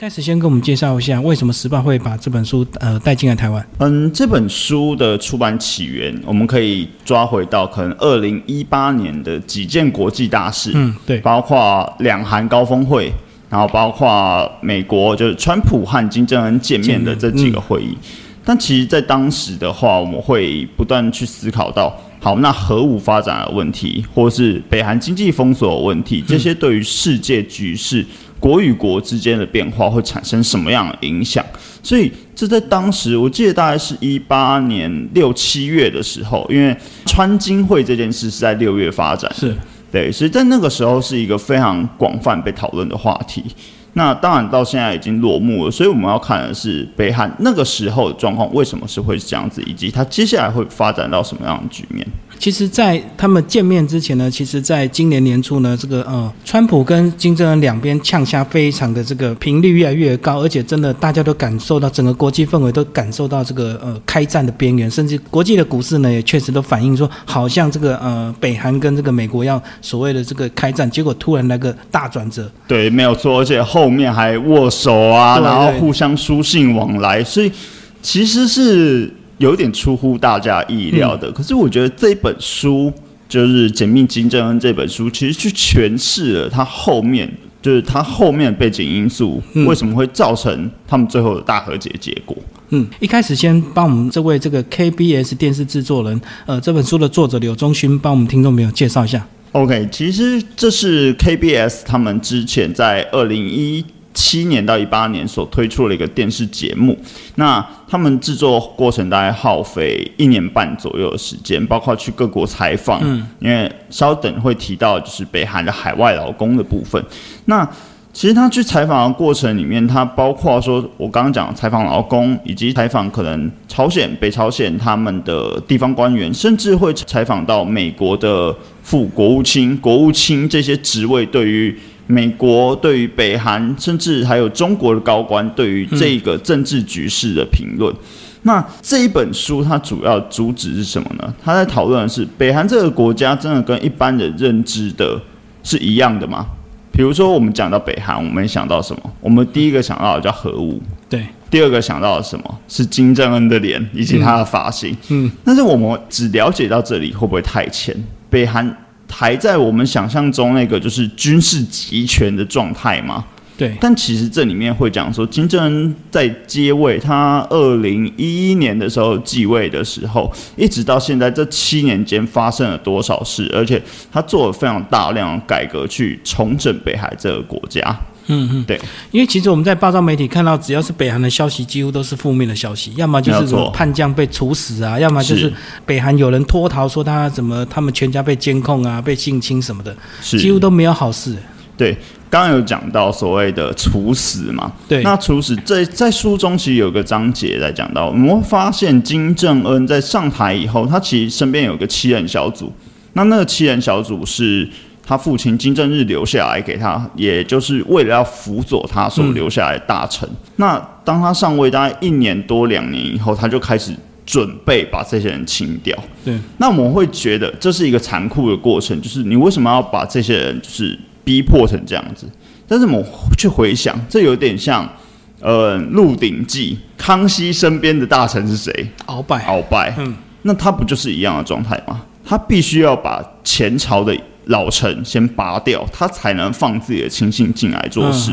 开始先跟我们介绍一下，为什么时报会把这本书呃带进来台湾？嗯，这本书的出版起源，我们可以抓回到可能二零一八年的几件国际大事，嗯，对，包括两韩高峰会，然后包括美国就是川普和金正恩见面的这几个会议。但其实，在当时的话，我们会不断去思考到，好，那核武发展的问题，或是北韩经济封锁的问题，这些对于世界局势。国与国之间的变化会产生什么样的影响？所以这在当时，我记得大概是一八年六七月的时候，因为川金会这件事是在六月发展，是对，所以在那个时候是一个非常广泛被讨论的话题。那当然到现在已经落幕了，所以我们要看的是北韩那个时候的状况为什么是会这样子，以及它接下来会发展到什么样的局面。其实，在他们见面之前呢，其实在今年年初呢，这个呃，川普跟金正恩两边呛下非常的这个频率越来越高，而且真的大家都感受到整个国际氛围都感受到这个呃开战的边缘，甚至国际的股市呢也确实都反映说，好像这个呃北韩跟这个美国要所谓的这个开战，结果突然来个大转折。对，没有错，而且后面还握手啊，然后互相书信往来，所以其实是。有点出乎大家意料的，可是我觉得这本书就是《解密金正恩》这本书，其实去诠释了他后面，就是他后面背景因素为什么会造成他们最后的大和解结果。嗯，一开始先帮我们这位这个 KBS 电视制作人，呃，这本书的作者柳忠勋，帮我们听众朋友介绍一下。OK，其实这是 KBS 他们之前在二零一。七年到一八年所推出了一个电视节目，那他们制作过程大概耗费一年半左右的时间，包括去各国采访。嗯，因为稍等会提到就是北韩的海外劳工的部分。那其实他去采访的过程里面，他包括说我刚刚讲采访劳工，以及采访可能朝鲜、北朝鲜他们的地方官员，甚至会采访到美国的副国务卿、国务卿这些职位对于。美国对于北韩，甚至还有中国的高官对于这个政治局势的评论。那这一本书它主要主旨是什么呢？他在讨论的是北韩这个国家真的跟一般人认知的是一样的吗？比如说我们讲到北韩，我们想到什么？我们第一个想到的叫核武，对。第二个想到的什么是金正恩的脸以及他的发型。嗯。但是我们只了解到这里，会不会太浅？北韩。还在我们想象中那个就是军事集权的状态吗？对。但其实这里面会讲说，金正恩在接位，他二零一一年的时候继位的时候，一直到现在这七年间发生了多少事，而且他做了非常大量的改革去重整北海这个国家。嗯嗯，对，因为其实我们在报道媒体看到，只要是北韩的消息，几乎都是负面的消息，要么就是什么叛将被处死啊，要么就是北韩有人脱逃，说他怎么他们全家被监控啊，被性侵什么的，几乎都没有好事。对，刚刚有讲到所谓的处死嘛，对，那处死在在书中其实有个章节在讲到，我们会发现金正恩在上台以后，他其实身边有个七人小组，那那个七人小组是。他父亲金正日留下来给他，也就是为了要辅佐他所留下来的大臣。那当他上位大概一年多两年以后，他就开始准备把这些人清掉。对，那我们会觉得这是一个残酷的过程，就是你为什么要把这些人就是逼迫成这样子？但是我们去回想，这有点像呃《鹿鼎记》，康熙身边的大臣是谁？鳌拜。鳌拜。嗯，那他不就是一样的状态吗？他必须要把前朝的。老臣先拔掉，他才能放自己的亲信进来做事。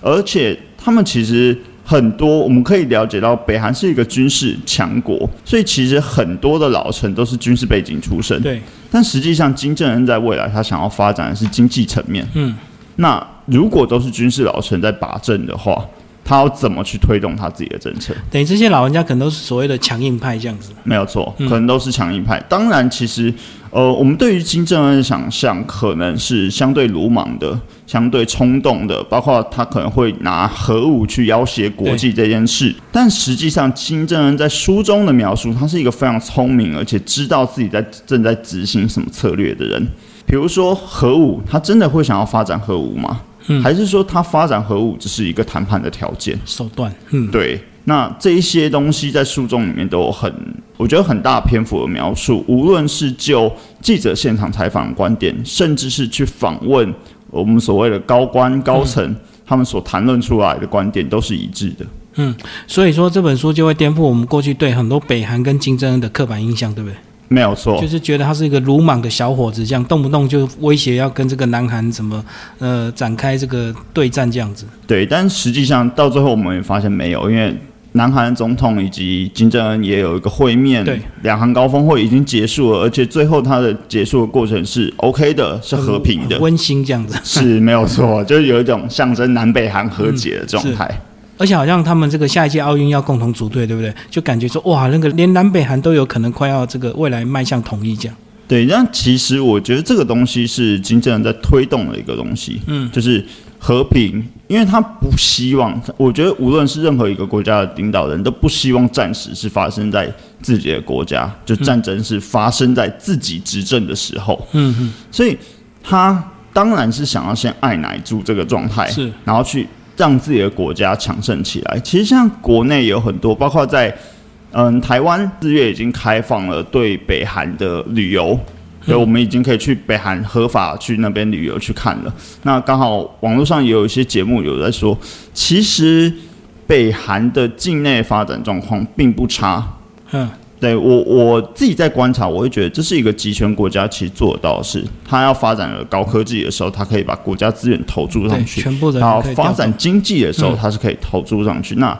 而且他们其实很多，我们可以了解到，北韩是一个军事强国，所以其实很多的老臣都是军事背景出身。对，但实际上金正恩在未来他想要发展的是经济层面。嗯，那如果都是军事老臣在把政的话。他要怎么去推动他自己的政策？等于这些老人家可能都是所谓的强硬派这样子，没有错，可能都是强硬派。当然，其实呃，我们对于金正恩的想象可能是相对鲁莽的、相对冲动的，包括他可能会拿核武去要挟国际这件事。但实际上，金正恩在书中的描述，他是一个非常聪明，而且知道自己在正在执行什么策略的人。比如说核武，他真的会想要发展核武吗？还是说他发展核武只是一个谈判的条件手段？嗯，对。那这一些东西在书中里面都有很，我觉得很大篇幅的描述。无论是就记者现场采访观点，甚至是去访问我们所谓的高官高层。他们所谈论出来的观点都是一致的。嗯所以说这本书就会颠覆我们过去对很多北韩跟金正恩的刻板印象，对不对？没有错，就是觉得他是一个鲁莽的小伙子，这样动不动就威胁要跟这个南韩怎么呃展开这个对战这样子。对，但实际上到最后我们也发现没有，因为南韩总统以及金正恩也有一个会面，对，两韩高峰会已经结束了，而且最后它的结束的过程是 OK 的，是和平的很，温馨这样子。是没有错，就是有一种象征南北韩和解的状态。而且好像他们这个下一届奥运要共同组队，对不对？就感觉说哇，那个连南北韩都有可能快要这个未来迈向统一这样。对，那其实我觉得这个东西是金正恩在推动的一个东西，嗯，就是和平，因为他不希望，我觉得无论是任何一个国家的领导人都不希望战时是发生在自己的国家，就战争是发生在自己执政的时候，嗯嗯，所以他当然是想要先按奶住这个状态，是，然后去让自己的国家强盛起来。其实像国内有很多，包括在嗯台湾四月已经开放了对北韩的旅游。所以我们已经可以去北韩合法去那边旅游去看了。那刚好网络上也有一些节目有在说，其实北韩的境内发展状况并不差。嗯，对我我自己在观察，我会觉得这是一个集权国家其实做得到的事。他要发展了高科技的时候，他可以把国家资源投注，上去；全部然后发展经济的时候，嗯它是可以投注上去。那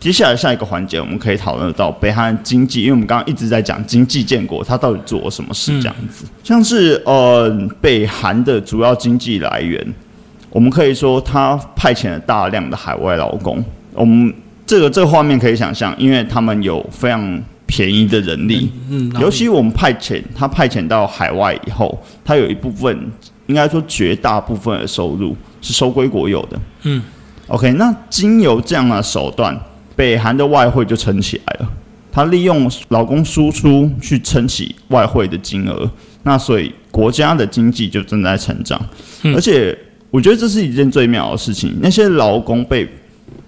接下来下一个环节，我们可以讨论到北韩经济，因为我们刚刚一直在讲经济建国，它到底做了什么事这样子。像是呃北韩的主要经济来源，我们可以说它派遣了大量的海外劳工。我们这个这个画面可以想象，因为他们有非常便宜的人力，嗯，尤其我们派遣他派遣到海外以后，他有一部分，应该说绝大部分的收入是收归国有的。嗯，OK，那经由这样的手段，北韩的外汇就撑起来了。他利用劳工输出去撑起外汇的金额，那所以国家的经济就正在成长。嗯而且我觉得这是一件最妙的事情。那些劳工被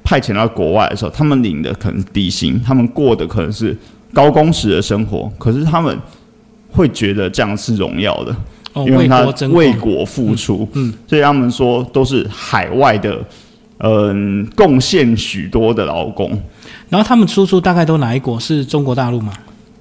派遣到国外的时候，他们领的可能是低薪，他们过的可能是高工时的生活，可是他们会觉得这样是荣耀的，哦，因为他为国付出，嗯所以他们说都是海外的，嗯，贡献许多的劳工。然后他们输出大概都哪一国？是中国大陆吗？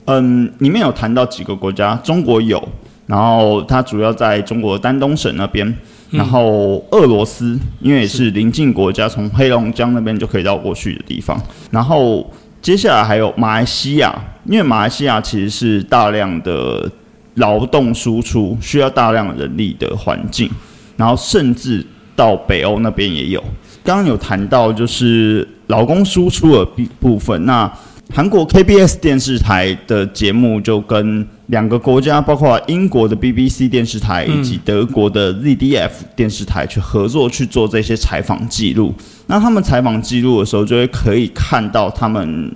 嗯，里面有谈到几个国家，中国有，然后它主要在中国丹东省那边，然后俄罗斯，因为也是邻近国家，从黑龙江那边就可以绕过去的地方，然后接下来还有马来西亚，因为马来西亚其实是大量的劳动输出，需要大量人力的环境，然后甚至到北欧那边也有。刚刚有谈到就是劳工输出的部部分，那韩国 KBS 电视台的节目就跟两个国家，包括英国的 BBC 电视台以及德国的 ZDF 电视台去合作去做这些采访记录。那他们采访记录的时候，就会可以看到他们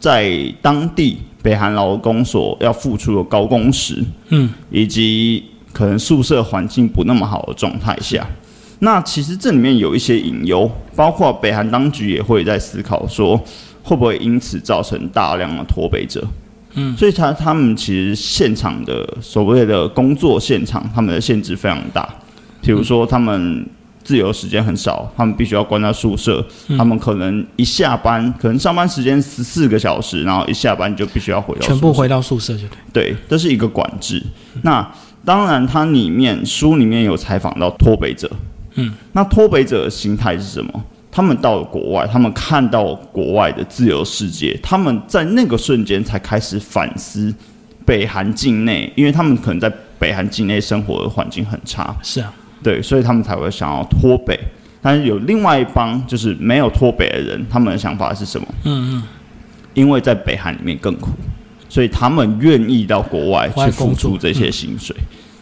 在当地北韩劳工所要付出的高工时，嗯，以及可能宿舍环境不那么好的状态下。那其实这里面有一些隐忧，包括北韩当局也会在思考说，会不会因此造成大量的脱北者。嗯，所以他他们其实现场的所谓的工作现场，他们的限制非常大。比如说，他们自由时间很少，他们必须要关在宿舍。他们可能一下班，可能上班时间十四个小时，然后一下班就必须要回到宿舍全部回到宿舍就对。对，这是一个管制。那当然，它里面书里面有采访到脱北者，嗯，那脱北者的心态是什么？他们到了国外，他们看到国外的自由世界，他们在那个瞬间才开始反思北韩境内，因为他们可能在北韩境内生活的环境很差，是啊，对，所以他们才会想要脱北。但是有另外一帮就是没有脱北的人，他们的想法是什么？嗯嗯，因为在北韩里面更苦，所以他们愿意到国外去付出这些薪水。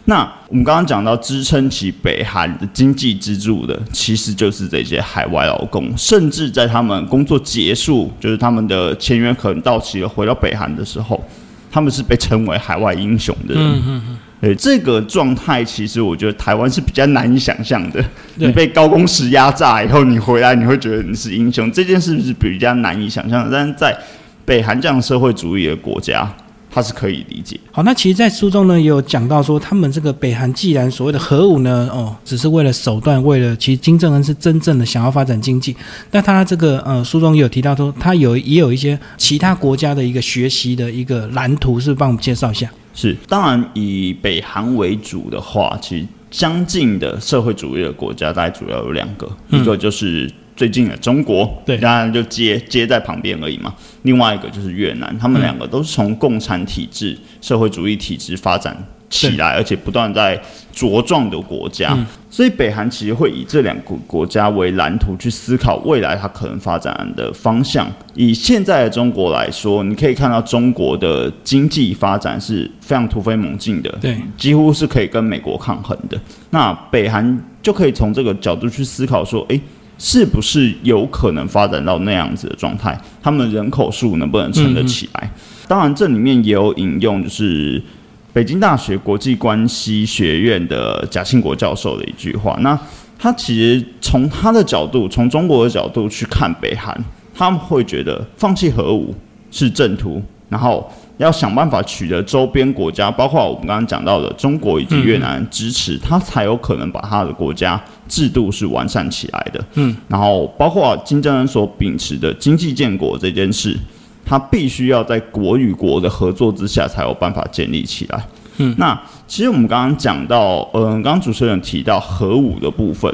那我们刚刚讲到支撑起北韩的经济支柱的，其实就是这些海外劳工，甚至在他们工作结束，就是他们的签约可能到期了，回到北韩的时候，他们是被称为海外英雄的人。嗯嗯嗯，对这个状态，其实我觉得台湾是比较难以想象的。你被高工时压榨以后，你回来你会觉得你是英雄，这件事是比较难以想象的。但是在北韩这样社会主义的国家，它是可以理解。好，那其实，在书中呢，也有讲到说，他们这个北韩既然所谓的核武呢，哦，只是为了手段，为了其实金正恩是真正的想要发展经济。那他这个呃，书中也有提到说，他有也有一些其他国家的一个学习的一个蓝图，是帮我们介绍一下。是，当然以北韩为主的话，其实相近的社会主义的国家大概主要有两个，一个就是最近的中国，对，当然就接接在旁边而已嘛。另外一个就是越南，他们两个都是从共产体制、社会主义体制发展。起来，而且不断在茁壮的国家，所以北韩其实会以这两个国家为蓝图去思考未来它可能发展的方向。以现在的中国来说，你可以看到中国的经济发展是非常突飞猛进的，对，几乎是可以跟美国抗衡的。那北韩就可以从这个角度去思考说，诶，是不是有可能发展到那样子的状态？他们人口数能不能撑得起来？当然，这里面也有引用，就是。北京大学国际关系学院的贾庆国教授的一句话，那他其实从他的角度，从中国的角度去看北韩，他们会觉得放弃核武是正途，然后要想办法取得周边国家，包括我们刚刚讲到的中国以及越南支持，他才有可能把他的国家制度是完善起来的。嗯，然后包括金正恩所秉持的经济建国这件事。他必须要在国与国的合作之下才有办法建立起来。嗯，那其实我们刚刚讲到，嗯，刚刚主持人提到核武的部分，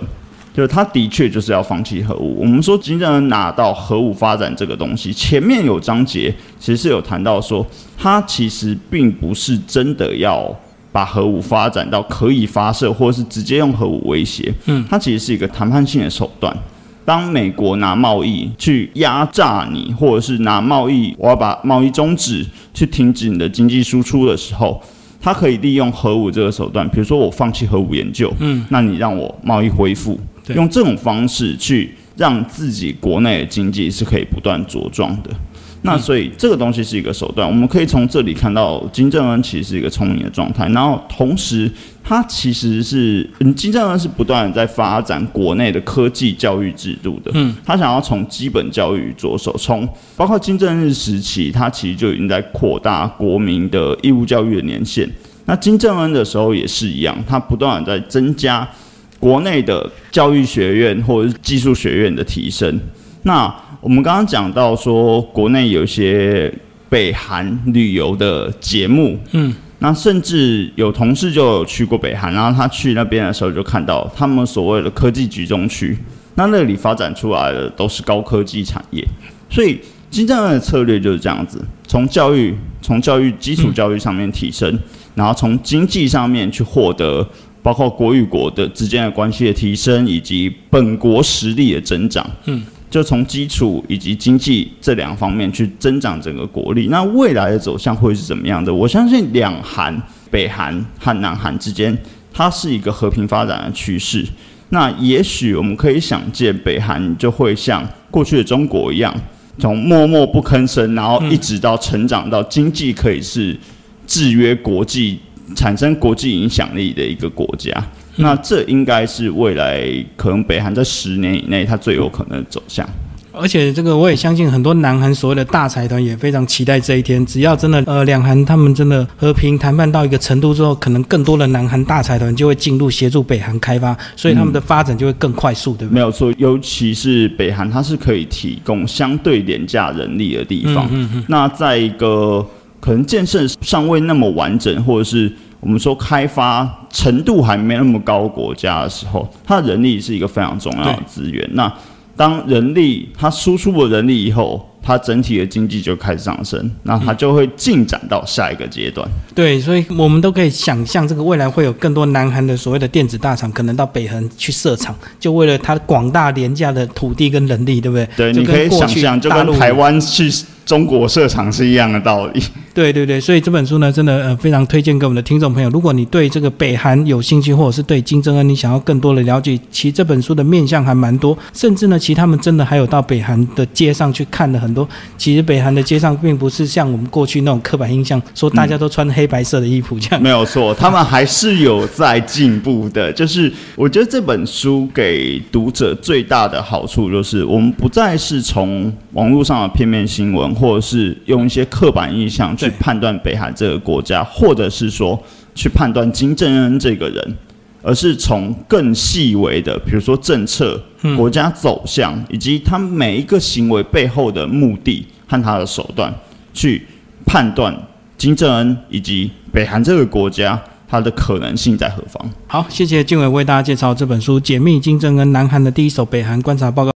就是他的确就是要放弃核武。我们说金正恩拿到核武发展这个东西，前面有章节其实是有谈到说，他其实并不是真的要把核武发展到可以发射，或者是直接用核武威胁。嗯，它其实是一个谈判性的手段。当美国拿贸易去压榨你，或者是拿贸易，我要把贸易终止，去停止你的经济输出的时候，他可以利用核武这个手段，比如说我放弃核武研究，嗯，那你让我贸易恢复，用这种方式去让自己国内的经济是可以不断茁壮的。那所以这个东西是一个手段，我们可以从这里看到金正恩其实是一个聪明的状态，然后同时他其实是嗯金正恩是不断的在发展国内的科技教育制度的，嗯，他想要从基本教育着手，从包括金正日时期，他其实就已经在扩大国民的义务教育的年限。那金正恩的时候也是一样，他不断的在增加国内的教育学院或者是技术学院的提升。那我们刚刚讲到说，国内有一些北韩旅游的节目，嗯，那甚至有同事就有去过北韩，然后他去那边的时候就看到他们所谓的科技集中区，那那里发展出来的都是高科技产业，所以金正恩的策略就是这样子，从教育、从教育基础教育上面提升，然后从经济上面去获得，包括国与国的之间的关系的提升，以及本国实力的增长，嗯。就从基础以及经济这两方面去增长整个国力，那未来的走向会是怎么样的？我相信两韩、北韩和南韩之间，它是一个和平发展的趋势。那也许我们可以想见，北韩就会像过去的中国一样，从默默不吭声，然后一直到成长到经济可以是制约国际、产生国际影响力的一个国家。那这应该是未来可能北韩在十年以内它最有可能的走向，而且这个我也相信很多南韩所谓的大财团也非常期待这一天。只要真的呃两韩他们真的和平谈判到一个程度之后，可能更多的南韩大财团就会进入协助北韩开发，所以他们的发展就会更快速，对不对？没有错，尤其是北韩，它是可以提供相对廉价人力的地方。嗯嗯。那在一个可能建设尚未那么完整，或者是。我们说开发程度还没那么高国家的时候，它的人力是一个非常重要的资源。那当人力它输出了人力以后，它整体的经济就开始上升，那它就会进展到下一个阶段。对，所以我们都可以想象，这个未来会有更多南韩的所谓的电子大厂可能到北韩去设厂，就为了它广大廉价的土地跟人力，对不对？对，你可以想象，就跟台湾去。中国设厂是一样的道理。对对对，所以这本书呢，真的呃非常推荐给我们的听众朋友。如果你对这个北韩有兴趣，或者是对金正恩你想要更多的了解，其实这本书的面向还蛮多。甚至呢，其实他们真的还有到北韩的街上去看了很多。其实北韩的街上并不是像我们过去那种刻板印象，说大家都穿黑白色的衣服这样。没有错，他们还是有在进步的。就是我觉得这本书给读者最大的好处，就是我们不再是从网络上的片面新闻。或者是用一些刻板印象去去判断北韩这个国家，或者是说去判断金正恩这个人，而是从更细微的，比如说政策、国家走向，以及他每一个行为背后的目的和他的手段，去判断金正恩以及北韩这个国家它的可能性在何方。好，谢谢静伟为大家介绍这本书《解密金正恩南韩的第一手北韩观察报告》。